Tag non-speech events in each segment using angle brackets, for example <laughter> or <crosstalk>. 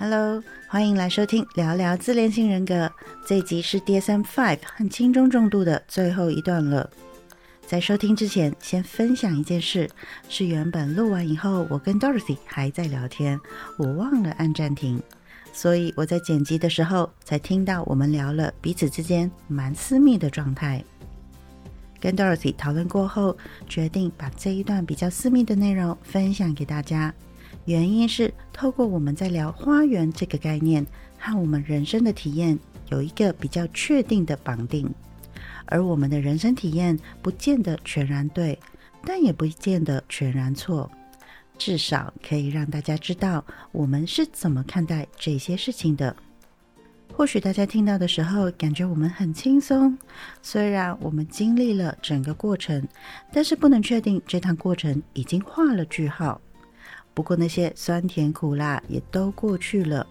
Hello，欢迎来收听聊聊自恋性人格。这集是 DSM Five 和轻中重度的最后一段了。在收听之前，先分享一件事，是原本录完以后，我跟 Dorothy 还在聊天，我忘了按暂停，所以我在剪辑的时候才听到我们聊了彼此之间蛮私密的状态。跟 Dorothy 讨论过后，决定把这一段比较私密的内容分享给大家。原因是透过我们在聊花园这个概念和我们人生的体验有一个比较确定的绑定，而我们的人生体验不见得全然对，但也不见得全然错，至少可以让大家知道我们是怎么看待这些事情的。或许大家听到的时候感觉我们很轻松，虽然我们经历了整个过程，但是不能确定这趟过程已经画了句号。不过那些酸甜苦辣也都过去了，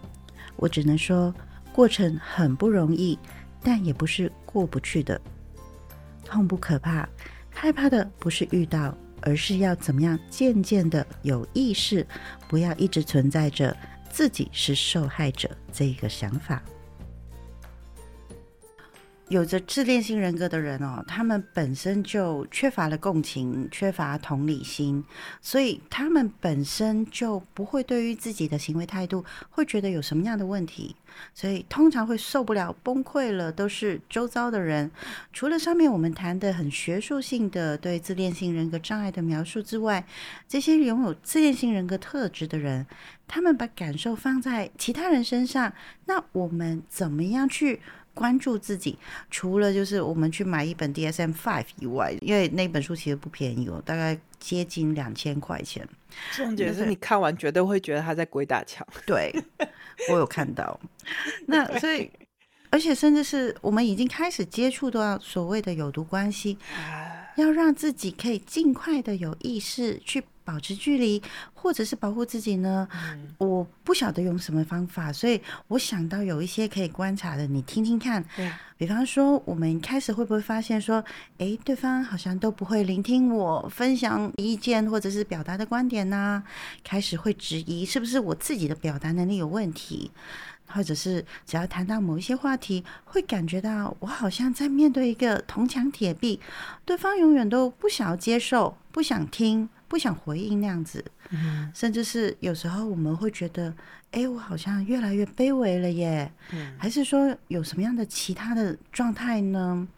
我只能说过程很不容易，但也不是过不去的。痛不可怕，害怕的不是遇到，而是要怎么样渐渐的有意识，不要一直存在着自己是受害者这个想法。有着自恋性人格的人哦，他们本身就缺乏了共情，缺乏同理心，所以他们本身就不会对于自己的行为态度会觉得有什么样的问题，所以通常会受不了崩溃了，都是周遭的人。除了上面我们谈的很学术性的对自恋性人格障碍的描述之外，这些拥有自恋性人格特质的人，他们把感受放在其他人身上，那我们怎么样去？关注自己，除了就是我们去买一本 DSM Five 以外，因为那本书其实不便宜哦，大概接近两千块钱。重点是你看完绝对会觉得他在鬼打墙。对，<laughs> 我有看到。<laughs> 那所以，而且甚至是我们已经开始接触到所谓的有毒关系，要让自己可以尽快的有意识去。保持距离，或者是保护自己呢？我不晓得用什么方法，所以我想到有一些可以观察的，你听听看。比方说，我们开始会不会发现说，哎，对方好像都不会聆听我分享意见或者是表达的观点呢？开始会质疑是不是我自己的表达能力有问题，或者是只要谈到某一些话题，会感觉到我好像在面对一个铜墙铁壁，对方永远都不想要接受，不想听。不想回应那样子，甚至是有时候我们会觉得，哎，我好像越来越卑微了耶，还是说有什么样的其他的状态呢？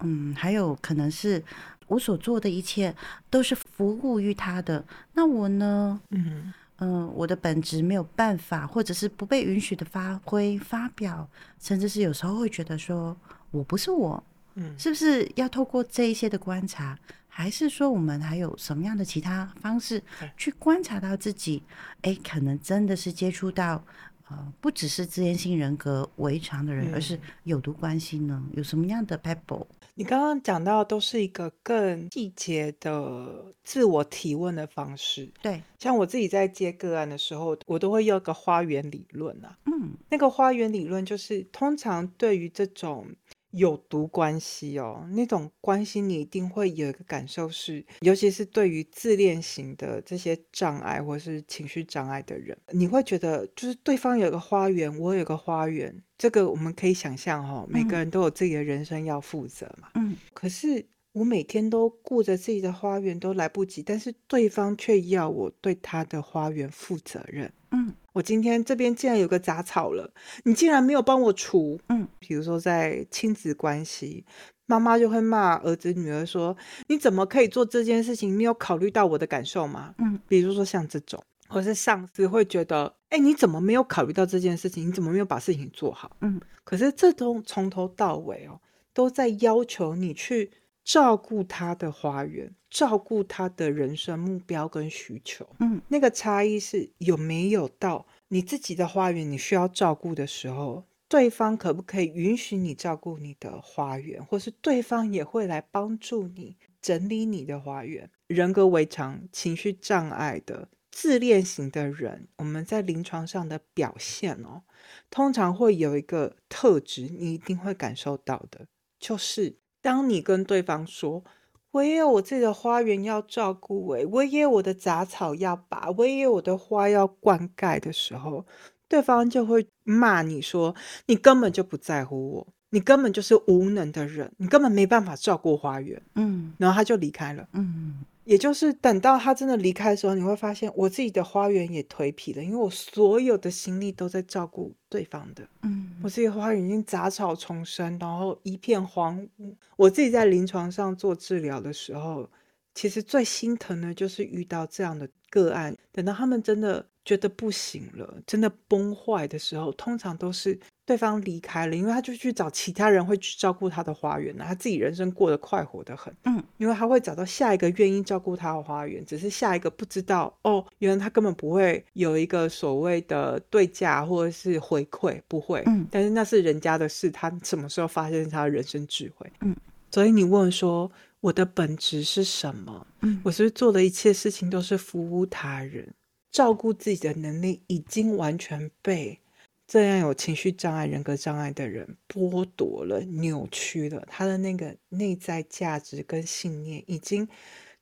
嗯，还有可能是我所做的一切都是服务于他的，那我呢？嗯。嗯，我的本职没有办法，或者是不被允许的发挥、发表，甚至是有时候会觉得说我不是我，嗯，是不是要透过这一些的观察？还是说，我们还有什么样的其他方式去观察到自己？哎，可能真的是接触到呃，不只是自恋性人格为常的人，而是有毒关系呢？有什么样的 pebble？你刚刚讲到都是一个更细节的自我提问的方式。对，像我自己在接个案的时候，我都会用个花园理论啊。嗯，那个花园理论就是通常对于这种。有毒关系哦，那种关系你一定会有一个感受是，尤其是对于自恋型的这些障碍或是情绪障碍的人，你会觉得就是对方有个花园，我有个花园，这个我们可以想象哈，每个人都有自己的人生要负责嘛。嗯，可是我每天都顾着自己的花园都来不及，但是对方却要我对他的花园负责任。嗯。我今天这边竟然有个杂草了，你竟然没有帮我除。嗯，比如说在亲子关系，妈妈就会骂儿子女儿说：“你怎么可以做这件事情？你有考虑到我的感受吗？”嗯，比如说像这种，或是上司会觉得：“哎，你怎么没有考虑到这件事情？你怎么没有把事情做好？”嗯，可是这都从头到尾哦，都在要求你去照顾他的花园。照顾他的人生目标跟需求，嗯，那个差异是有没有到你自己的花园，你需要照顾的时候，对方可不可以允许你照顾你的花园，或是对方也会来帮助你整理你的花园？人格违常、情绪障碍的自恋型的人，我们在临床上的表现哦，通常会有一个特质，你一定会感受到的，就是当你跟对方说。我也有我自己的花园要照顾，哎，我也有我的杂草要拔，我也有我的花要灌溉的时候，对方就会骂你说：“你根本就不在乎我，你根本就是无能的人，你根本没办法照顾花园。”嗯，然后他就离开了。嗯。也就是等到他真的离开的时候，你会发现我自己的花园也颓圮了，因为我所有的心力都在照顾对方的。嗯，我自己花园已经杂草丛生，然后一片荒芜。我自己在临床上做治疗的时候，其实最心疼的就是遇到这样的个案。等到他们真的觉得不行了，真的崩坏的时候，通常都是。对方离开了，因为他就去找其他人会去照顾他的花园他自己人生过得快活的很，嗯，因为他会找到下一个愿意照顾他的花园，只是下一个不知道哦，原来他根本不会有一个所谓的对价或者是回馈，不会，嗯，但是那是人家的事，他什么时候发现他的人生智慧，嗯，所以你问说我的本质是什么？嗯，我是不是做的一切事情都是服务他人，照顾自己的能力已经完全被。这样有情绪障碍、人格障碍的人剥夺了、扭曲了他的那个内在价值跟信念，已经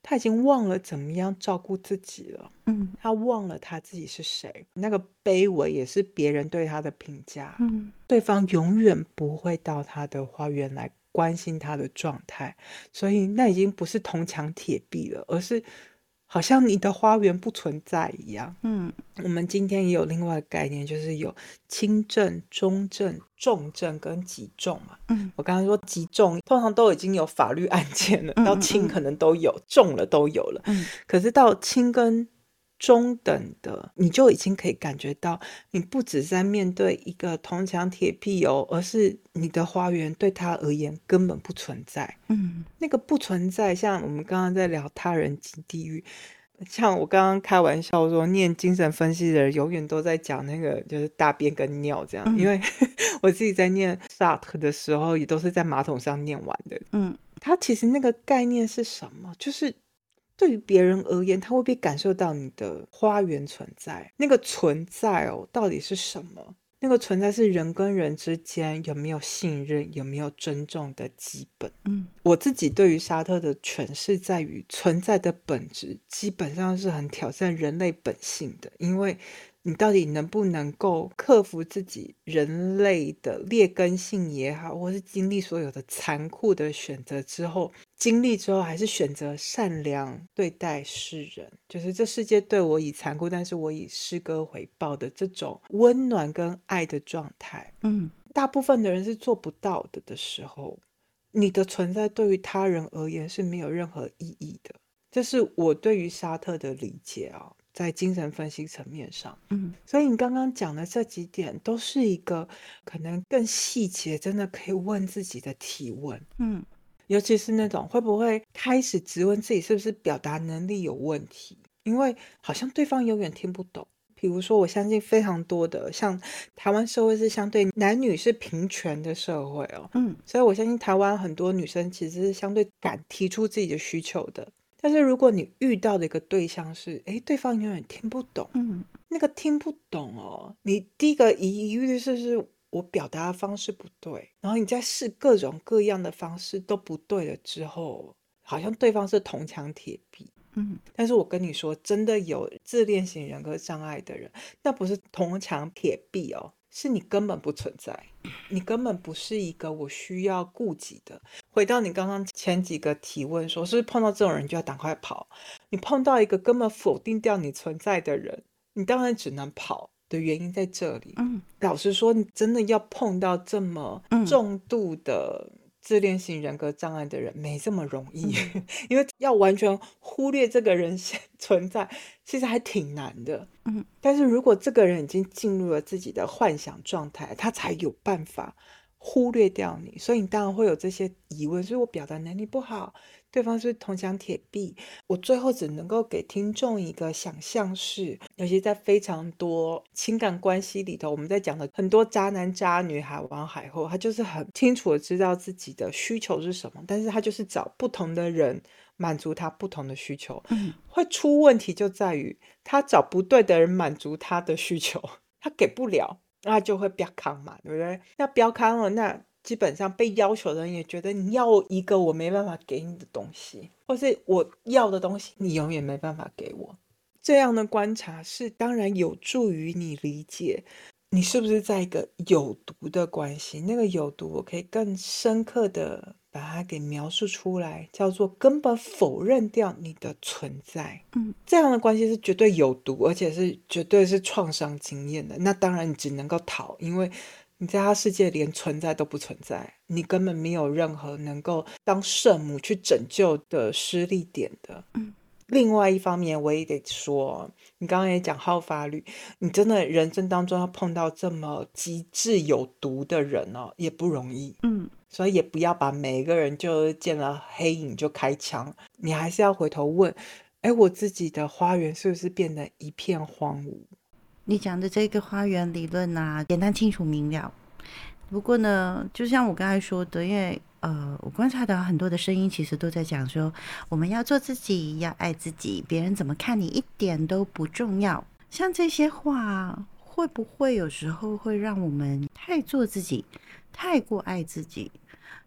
他已经忘了怎么样照顾自己了。嗯，他忘了他自己是谁，那个卑微也是别人对他的评价。嗯，对方永远不会到他的花园来关心他的状态，所以那已经不是铜墙铁壁了，而是。好像你的花园不存在一样。嗯，我们今天也有另外概念，就是有轻症、中症、重症跟极重嘛。嗯，我刚刚说极重，通常都已经有法律案件了，到轻可能都有，重了都有了。嗯，可是到轻跟中等的，你就已经可以感觉到，你不只在面对一个铜墙铁壁哦，而是你的花园对他而言根本不存在。嗯，那个不存在，像我们刚刚在聊他人及地狱，像我刚刚开玩笑说，念精神分析的人永远都在讲那个就是大便跟尿这样，因为 <laughs> 我自己在念萨特的时候，也都是在马桶上念完的。嗯，他其实那个概念是什么？就是。对于别人而言，他会不会感受到你的花园存在？那个存在哦，到底是什么？那个存在是人跟人之间有没有信任、有没有尊重的基本。嗯，我自己对于沙特的诠释在于，存在的本质基本上是很挑战人类本性的，因为。你到底能不能够克服自己人类的劣根性也好，或是经历所有的残酷的选择之后，经历之后还是选择善良对待世人，就是这世界对我以残酷，但是我以诗歌回报的这种温暖跟爱的状态，嗯，大部分的人是做不到的的时候，你的存在对于他人而言是没有任何意义的。这是我对于沙特的理解啊。在精神分析层面上，嗯，所以你刚刚讲的这几点都是一个可能更细节，真的可以问自己的提问，嗯，尤其是那种会不会开始质问自己是不是表达能力有问题，因为好像对方永远听不懂。比如说，我相信非常多的像台湾社会是相对男女是平权的社会哦，嗯，所以我相信台湾很多女生其实是相对敢提出自己的需求的。但是如果你遇到的一个对象是，哎，对方永远听不懂，嗯，那个听不懂哦，你第一个疑虑是是我表达的方式不对，然后你在试各种各样的方式都不对了之后，好像对方是铜墙铁壁，嗯，但是我跟你说，真的有自恋型人格障碍的人，那不是铜墙铁壁哦。是你根本不存在，你根本不是一个我需要顾及的。回到你刚刚前几个提问，说是不是碰到这种人就要赶快跑？你碰到一个根本否定掉你存在的人，你当然只能跑的原因在这里。嗯，老实说，你真的要碰到这么重度的。自恋型人格障碍的人没这么容易，<laughs> 因为要完全忽略这个人 <laughs> 存在，其实还挺难的。嗯，但是如果这个人已经进入了自己的幻想状态，他才有办法忽略掉你，所以你当然会有这些疑问：，所以我表达能力不好。对方是铜墙铁壁，我最后只能够给听众一个想象是，尤其在非常多情感关系里头，我们在讲的很多渣男渣女、海王海后，他就是很清楚的知道自己的需求是什么，但是他就是找不同的人满足他不同的需求，会出问题就在于他找不对的人满足他的需求，<laughs> 他给不了，那就会标康嘛，对不对？那标康了，那。基本上被要求的人也觉得你要一个我没办法给你的东西，或是我要的东西你永远没办法给我。这样的观察是当然有助于你理解你是不是在一个有毒的关系？那个有毒，我可以更深刻的把它给描述出来，叫做根本否认掉你的存在。嗯，这样的关系是绝对有毒，而且是绝对是创伤经验的。那当然，你只能够逃，因为你在他世界连存在都不存在，你根本没有任何能够当圣母去拯救的失力点的。嗯。另外一方面，我也得说，你刚刚也讲好法律，你真的人生当中要碰到这么机智有毒的人哦，也不容易。嗯，所以也不要把每一个人就见了黑影就开枪，你还是要回头问，哎，我自己的花园是不是变得一片荒芜？你讲的这个花园理论啊，简单清楚明了。不过呢，就像我刚才说的，因为。呃，我观察到很多的声音，其实都在讲说，我们要做自己，要爱自己，别人怎么看你一点都不重要。像这些话，会不会有时候会让我们太做自己，太过爱自己？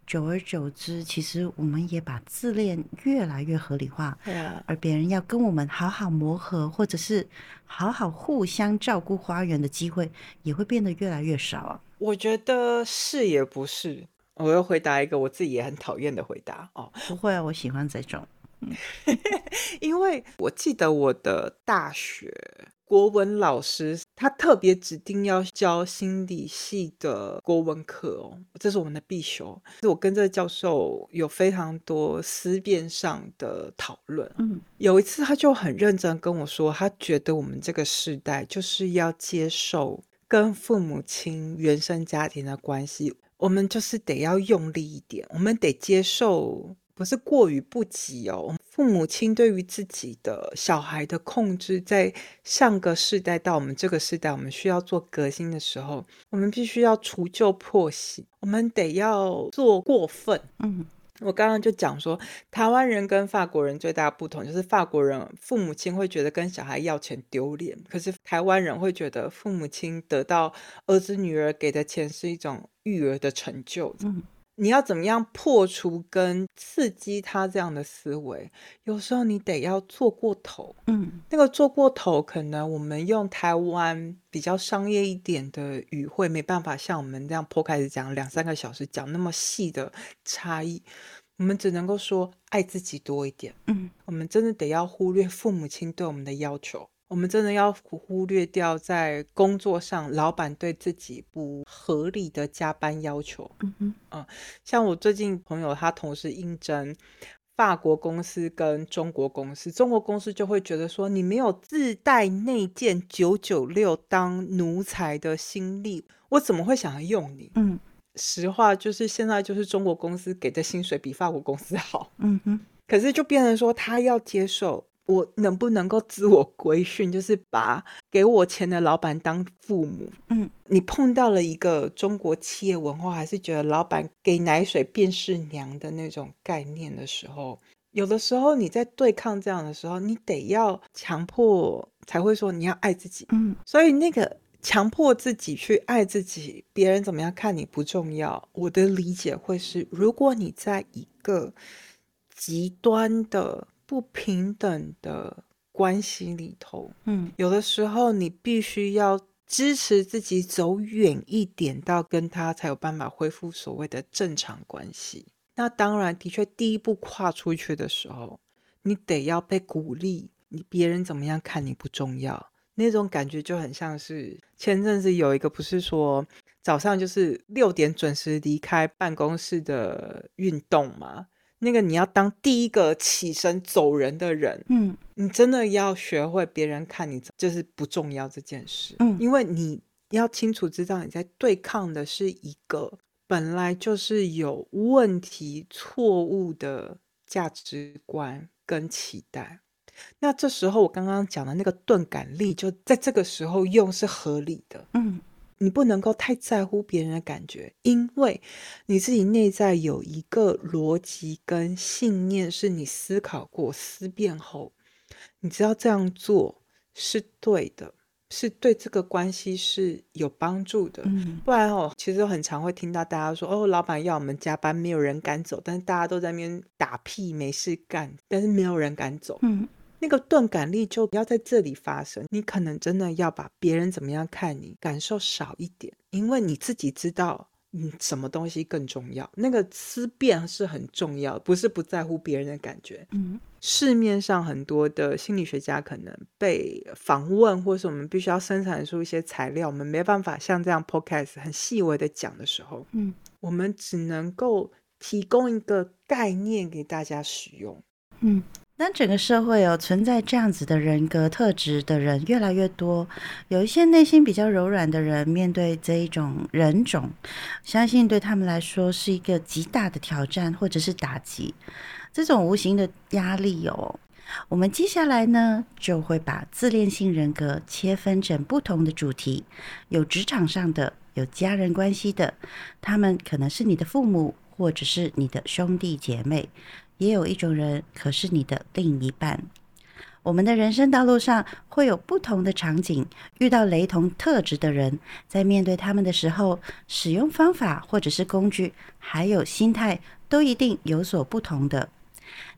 久而久之，其实我们也把自恋越来越合理化。而别人要跟我们好好磨合，或者是好好互相照顾花园的机会，也会变得越来越少啊。我觉得是也不是。我要回答一个我自己也很讨厌的回答哦，不会啊，我喜欢这种，<laughs> 因为我记得我的大学国文老师，他特别指定要教心理系的国文课哦，这是我们的必修。我跟这个教授有非常多思辨上的讨论。嗯，有一次他就很认真跟我说，他觉得我们这个时代就是要接受跟父母亲原生家庭的关系。我们就是得要用力一点，我们得接受，不是过于不及哦。父母亲对于自己的小孩的控制，在上个世代到我们这个世代，我们需要做革新的时候，我们必须要除旧破新，我们得要做过分，嗯。我刚刚就讲说，台湾人跟法国人最大的不同就是，法国人父母亲会觉得跟小孩要钱丢脸，可是台湾人会觉得父母亲得到儿子女儿给的钱是一种育儿的成就。嗯，你要怎么样破除跟刺激他这样的思维？有时候你得要做过头。嗯，那个做过头，可能我们用台湾比较商业一点的语汇，没办法像我们这样破开始讲两三个小时讲那么细的差异。我们只能够说爱自己多一点。嗯，我们真的得要忽略父母亲对我们的要求，我们真的要忽略掉在工作上老板对自己不合理的加班要求。嗯哼，嗯，像我最近朋友他同时应征法国公司跟中国公司，中国公司就会觉得说你没有自带内建九九六当奴才的心力，我怎么会想要用你？嗯。实话就是，现在就是中国公司给的薪水比法国公司好。嗯哼，可是就变成说，他要接受我能不能够自我规训，就是把给我钱的老板当父母。嗯，你碰到了一个中国企业文化，还是觉得老板给奶水便是娘的那种概念的时候，有的时候你在对抗这样的时候，你得要强迫才会说你要爱自己。嗯，所以那个。强迫自己去爱自己，别人怎么样看你不重要。我的理解会是，如果你在一个极端的不平等的关系里头，嗯，有的时候你必须要支持自己走远一点，到跟他才有办法恢复所谓的正常关系。那当然，的确，第一步跨出去的时候，你得要被鼓励。你别人怎么样看你不重要。那种感觉就很像是前阵子有一个不是说早上就是六点准时离开办公室的运动吗？那个你要当第一个起身走人的人，嗯，你真的要学会别人看你就是不重要这件事，嗯，因为你要清楚知道你在对抗的是一个本来就是有问题、错误的价值观跟期待。那这时候，我刚刚讲的那个钝感力，就在这个时候用是合理的。嗯，你不能够太在乎别人的感觉，因为你自己内在有一个逻辑跟信念，是你思考过、思辨后，你知道这样做是对的，是对这个关系是有帮助的。嗯，不然哦，其实很常会听到大家说：“哦，老板要我们加班，没有人敢走，但是大家都在那边打屁没事干，但是没有人敢走。”嗯。那个钝感力就不要在这里发生。你可能真的要把别人怎么样看你感受少一点，因为你自己知道。嗯，什么东西更重要？那个思辨是很重要，不是不在乎别人的感觉。嗯，市面上很多的心理学家可能被访问，或是我们必须要生产出一些材料，我们没办法像这样 podcast 很细微的讲的时候，嗯，我们只能够提供一个概念给大家使用。嗯。当整个社会有存在这样子的人格特质的人越来越多，有一些内心比较柔软的人，面对这一种人种，相信对他们来说是一个极大的挑战或者是打击。这种无形的压力哦，我们接下来呢就会把自恋性人格切分成不同的主题，有职场上的，有家人关系的，他们可能是你的父母或者是你的兄弟姐妹。也有一种人，可是你的另一半。我们的人生道路上会有不同的场景，遇到雷同特质的人，在面对他们的时候，使用方法或者是工具，还有心态，都一定有所不同的。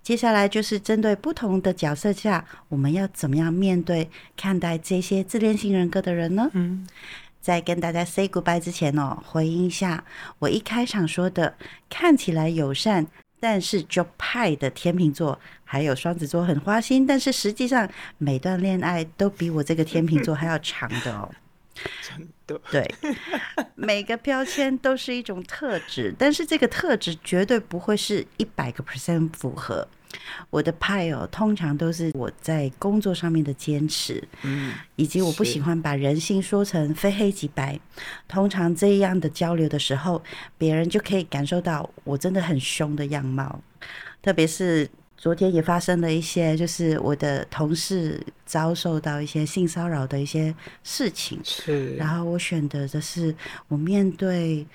接下来就是针对不同的角色下，我们要怎么样面对、看待这些自恋型人格的人呢？嗯，在跟大家 say goodbye 之前哦，回应一下我一开场说的，看起来友善。但是 j o p i 的天秤座还有双子座很花心，但是实际上每段恋爱都比我这个天秤座还要长的哦。<laughs> 真的，对，每个标签都是一种特质，但是这个特质绝对不会是一百个 percent 符合。我的派哦，通常都是我在工作上面的坚持，嗯，以及我不喜欢把人性说成非黑即白。通常这样的交流的时候，别人就可以感受到我真的很凶的样貌。特别是昨天也发生了一些，就是我的同事遭受到一些性骚扰的一些事情，是。然后我选择的是我面对。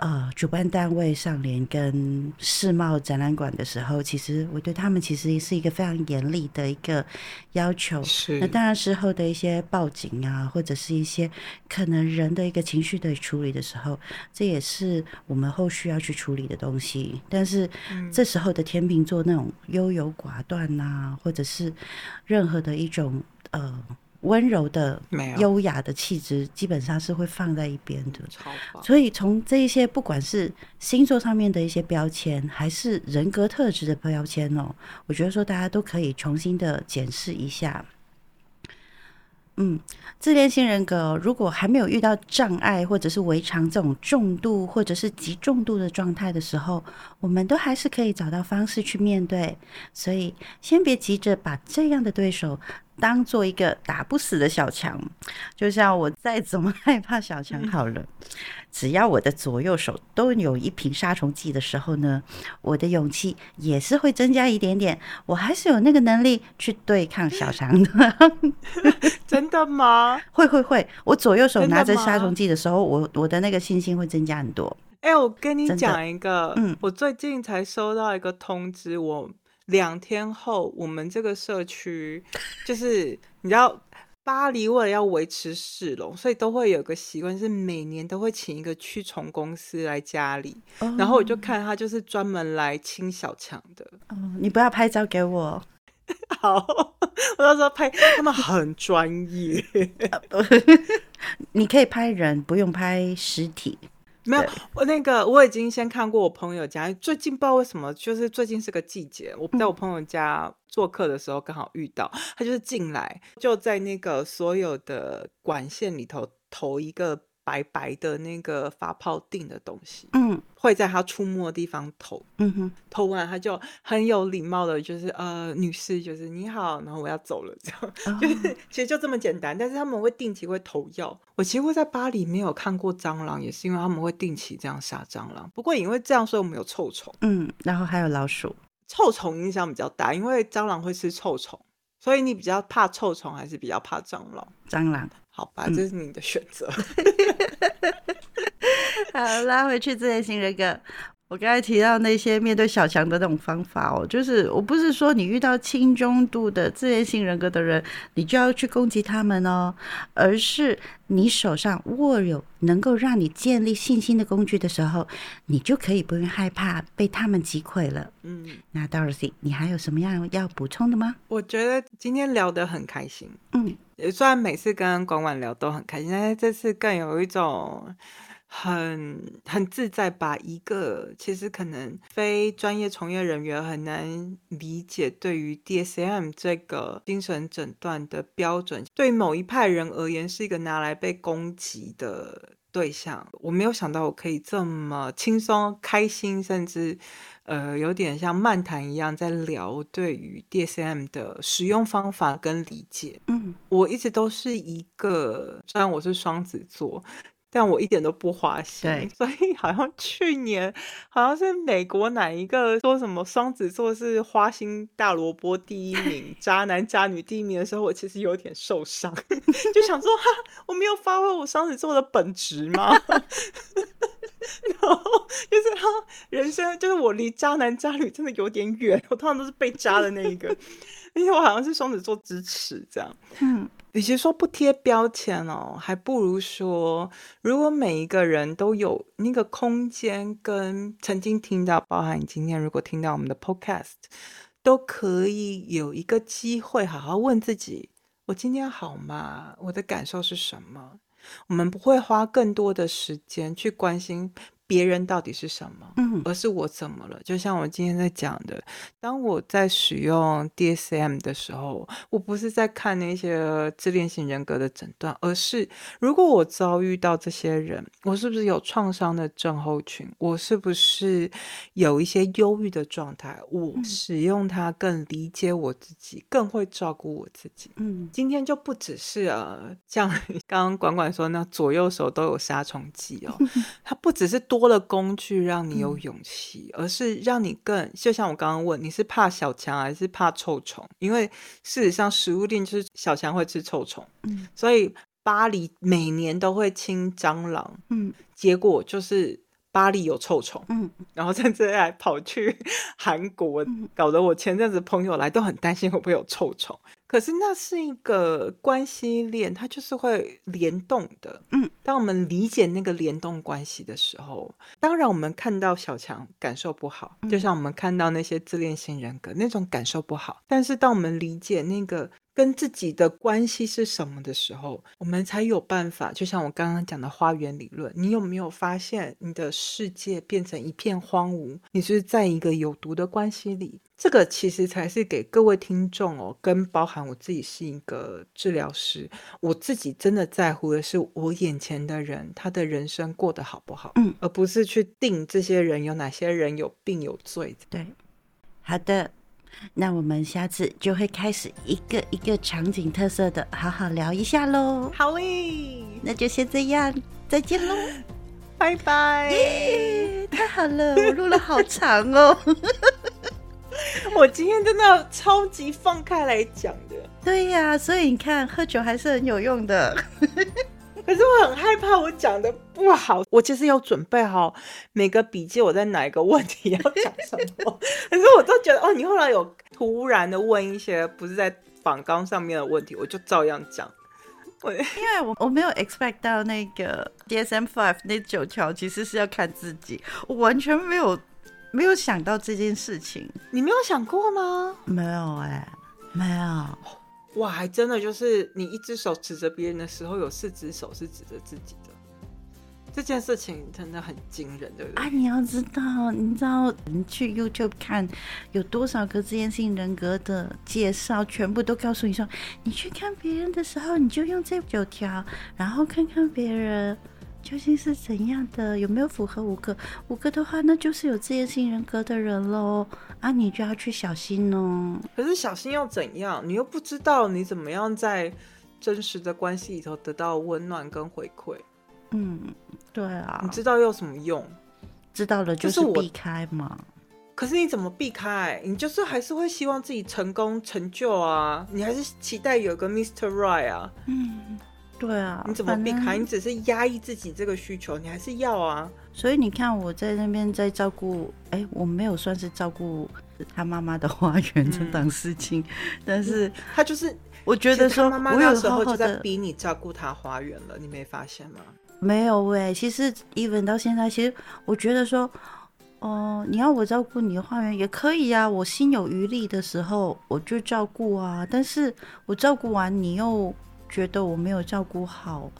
呃，主办单位上联跟世贸展览馆的时候，其实我对他们其实是一个非常严厉的一个要求。是。那当然，事后的一些报警啊，或者是一些可能人的一个情绪的处理的时候，这也是我们后续要去处理的东西。但是，这时候的天秤座那种优柔寡断呐，或者是任何的一种呃。温柔的、优雅的气质，基本上是会放在一边的。所以从这一些，不管是星座上面的一些标签，还是人格特质的标签哦，我觉得说大家都可以重新的检视一下。嗯，自恋型人格如果还没有遇到障碍或者是围常这种重度或者是极重度的状态的时候，我们都还是可以找到方式去面对。所以先别急着把这样的对手。当做一个打不死的小强，就像我再怎么害怕小强好了，只要我的左右手都有一瓶杀虫剂的时候呢，我的勇气也是会增加一点点，我还是有那个能力去对抗小强的。<laughs> 真的吗？<laughs> 会会会，我左右手拿着杀虫剂的时候，我我的那个信心会增加很多。哎，我跟你讲一个，嗯，我最近才收到一个通知，我。两天后，我们这个社区就是你知道，巴黎为了要维持市容，所以都会有个习惯，是每年都会请一个驱虫公司来家里。然后我就看他就是专门来清小强的。哦，你不要拍照给我。<laughs> 好，我到时候拍，他们很专业。<laughs> <laughs> 你可以拍人，不用拍尸体。没有，我那个我已经先看过我朋友家，最近不知道为什么，就是最近是个季节，我在我朋友家做客的时候刚好遇到，他就是进来就在那个所有的管线里头投一个。白白的那个发泡定的东西，嗯，会在他出没的地方投，嗯哼，投完他就很有礼貌的，就是呃，女士，就是你好，然后我要走了，这样，就是其实就这么简单。但是他们会定期会投药。我其实，在巴黎没有看过蟑螂，也是因为他们会定期这样杀蟑螂。不过因为这样，所以我们有臭虫，嗯，然后还有老鼠，臭虫影响比较大，因为蟑螂会吃臭虫，所以你比较怕臭虫，还是比较怕蟑螂？蟑螂。好吧，这是你的选择。<laughs> 好，拉回去自恋型人格。我刚才提到那些面对小强的那种方法哦，就是我不是说你遇到轻中度的自恋性人格的人，你就要去攻击他们哦，而是你手上握有能够让你建立信心的工具的时候，你就可以不用害怕被他们击溃了。嗯，那 Dorothy，你还有什么样要补充的吗？我觉得今天聊得很开心。嗯，虽然每次跟管管聊都很开心，但是这次更有一种。很很自在，把一个其实可能非专业从业人员很难理解，对于 DSM 这个精神诊断的标准，对某一派人而言是一个拿来被攻击的对象。我没有想到我可以这么轻松、开心，甚至呃有点像漫谈一样在聊对于 DSM 的使用方法跟理解。嗯，我一直都是一个，虽然我是双子座。但我一点都不花心，所以好像去年好像是美国哪一个说什么双子座是花心大萝卜第一名，<laughs> 渣男渣女第一名的时候，我其实有点受伤，<laughs> 就想说哈，我没有发挥我双子座的本质吗？<laughs> 然后就是他人生就是我离渣男渣女真的有点远，我通常都是被渣的那一个，而且我好像是双子座支持这样，嗯。与其说不贴标签哦，还不如说，如果每一个人都有那个空间，跟曾经听到，包含你今天如果听到我们的 podcast，都可以有一个机会好好问自己：我今天好吗？我的感受是什么？我们不会花更多的时间去关心。别人到底是什么？嗯，而是我怎么了？就像我今天在讲的，当我在使用 DSM 的时候，我不是在看那些自恋型人格的诊断，而是如果我遭遇到这些人，我是不是有创伤的症候群？我是不是有一些忧郁的状态？我使用它更理解我自己，更会照顾我自己。嗯，今天就不只是呃，像刚刚管管说那左右手都有杀虫剂哦，<laughs> 它不只是多。多了工具让你有勇气，而是让你更就像我刚刚问，你是怕小强还是怕臭虫？因为事实上，食物链就是小强会吃臭虫，嗯，所以巴黎每年都会清蟑螂，嗯，结果就是巴黎有臭虫，嗯，然后甚至还跑去 <laughs> 韩国，搞得我前阵子朋友来都很担心会不会有臭虫。可是那是一个关系链，它就是会联动的。嗯，当我们理解那个联动关系的时候，当然我们看到小强感受不好，就像我们看到那些自恋型人格那种感受不好。但是当我们理解那个跟自己的关系是什么的时候，我们才有办法。就像我刚刚讲的花园理论，你有没有发现你的世界变成一片荒芜？你是在一个有毒的关系里。这个其实才是给各位听众哦，跟包含我自己是一个治疗师，我自己真的在乎的是我眼前的人，他的人生过得好不好，嗯，而不是去定这些人有哪些人有病有罪。对，好的，那我们下次就会开始一个一个场景特色的好好聊一下喽。好诶，那就先这样，再见喽，拜拜。太好了，我录了好长哦。<laughs> <laughs> 我今天真的超级放开来讲的，对呀，所以你看，喝酒还是很有用的。<laughs> 可是我很害怕我讲的不好，我其实有准备好每个笔记，我在哪一个问题要讲什么。<laughs> 可是我都觉得，哦，你后来有突然的问一些不是在仿纲上面的问题，我就照样讲。我因为我我没有 expect 到那个 DSM Five 那九条其实是要看自己，我完全没有。没有想到这件事情，你没有想过吗？没有哎，没有。哇，还真的就是你一只手指着别人的时候，有四只手是指着自己的。这件事情真的很惊人，对不对？啊，你要知道，你知道你去 YouTube 看有多少个自恋性人格的介绍，全部都告诉你说，你去看别人的时候，你就用这九条，然后看看别人。究竟是怎样的？有没有符合五个？五个的话，那就是有自恋性人格的人喽。啊，你就要去小心哦。可是小心又怎样？你又不知道你怎么样在真实的关系里头得到温暖跟回馈。嗯，对啊。你知道有什么用？知道了就是避开嘛。可是你怎么避开？你就是还是会希望自己成功成就啊？你还是期待有个 Mr. Right 啊？嗯。对啊，你怎么避开？你只是压抑自己这个需求，你还是要啊。所以你看我在那边在照顾，哎，我没有算是照顾他妈妈的花园这档事情，但是他就是我觉得说我有那时候就在逼你照顾他花园了，你没发现吗？没有喂、其实 even 到现在，其实我觉得说，哦、你要我照顾你的花园也可以啊，我心有余力的时候我就照顾啊。但是我照顾完，你又觉得我没有照顾好，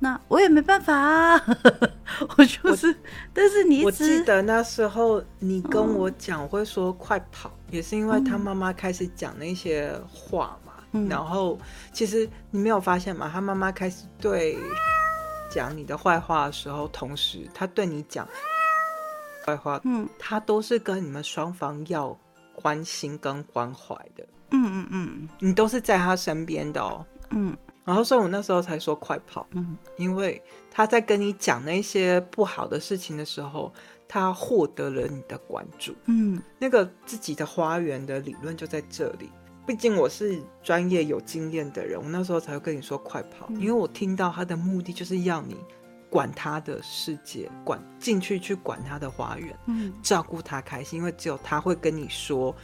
那我也没办法啊。<laughs> 我就是，但是你一我记得那时候你跟我讲，我会说快跑，也是因为他妈妈开始讲那些话嘛。嗯然后其实你没有发现吗？他妈妈开始对讲你的坏话的时候，同时他对你讲坏话，嗯他都是跟你们双方要关心跟关怀的，嗯嗯嗯你都是在他身边的哦。嗯然后所以我那时候才说快跑，嗯因为他在跟你讲那些不好的事情的时候，他获得了你的关注。嗯那个自己的花园的理论就在这里。毕竟我是专业有经验的人，我那时候才会跟你说快跑，因为我听到他的目的就是要你管他的世界，管进去去管他的花园，嗯照顾他开心，因为只有他会跟你说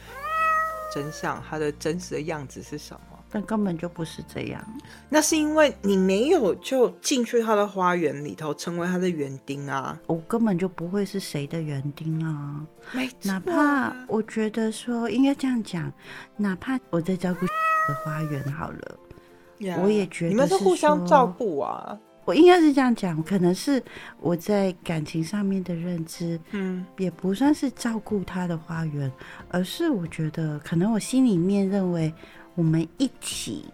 真相，他的真实的样子是什么。但根本就不是这样。那是因为你没有就进去他的花园里头，成为他的园丁啊。我根本就不会是谁的园丁啊！没错哪怕我觉得说应该这样讲，哪怕我在照顾的花园好了，呀我也觉得你们是是互相照顾啊。我应该是这样讲，可能是我在感情上面的认知，嗯，也不算是照顾他的花园，而是我觉得可能我心里面认为我们一起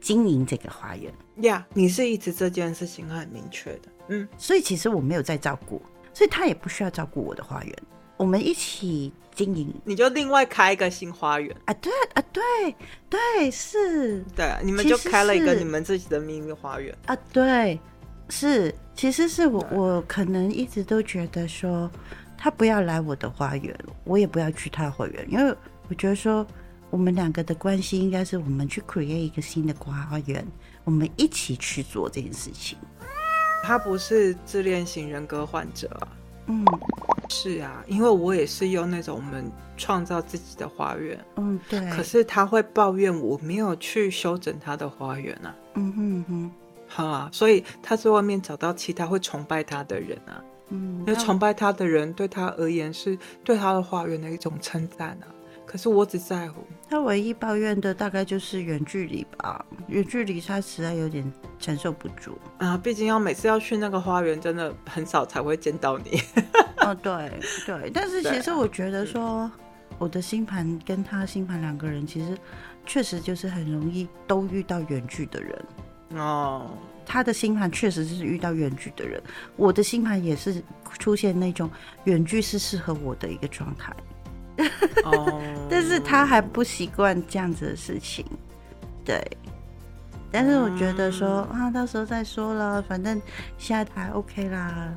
经营这个花园，呀你是一直这件事情很明确的。嗯，所以其实我没有在照顾，所以他也不需要照顾我的花园，我们一起经营。你就另外开一个新花园。啊，对啊，对对是。对，啊你们就开了一个你们自己的秘密花园。啊，对，是，其实是我我可能一直都觉得说，他不要来我的花园，我也不要去他的花园，因为我觉得说，我们两个的关系应该是我们去 create 一个新的花园，我们一起去做这件事情。他不是自恋型人格患者啊。嗯是啊，因为我也是用那种我们创造自己的花园，嗯，对，可是他会抱怨我没有去修整他的花园啊。嗯哼哼，好啊，所以他在外面找到其他会崇拜他的人啊，嗯，因为崇拜他的人对他而言是对他的花园的一种称赞啊。可是我只在乎，他唯一抱怨的大概就是远距离吧，远距离他实在有点承受不住。啊，毕竟要每次要去那个花园，真的很少才会见到你。哦，对对，但是 <laughs> 其实啊我觉得说，我的星盘跟他星盘两个人，其实确实就是很容易都遇到远距的人。哦，他的星盘确实是遇到远距的人，我的星盘也是出现那种远距是适合我的一个状态，<laughs> 哦，但是他还不习惯这样子的事情，对。但是我觉得说、嗯啊，到时候再说了，反正现在还 OK 啦。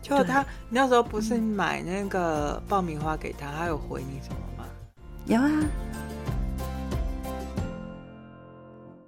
就他，你那时候不是买那个爆米花给他，他有回你什么吗？有啊，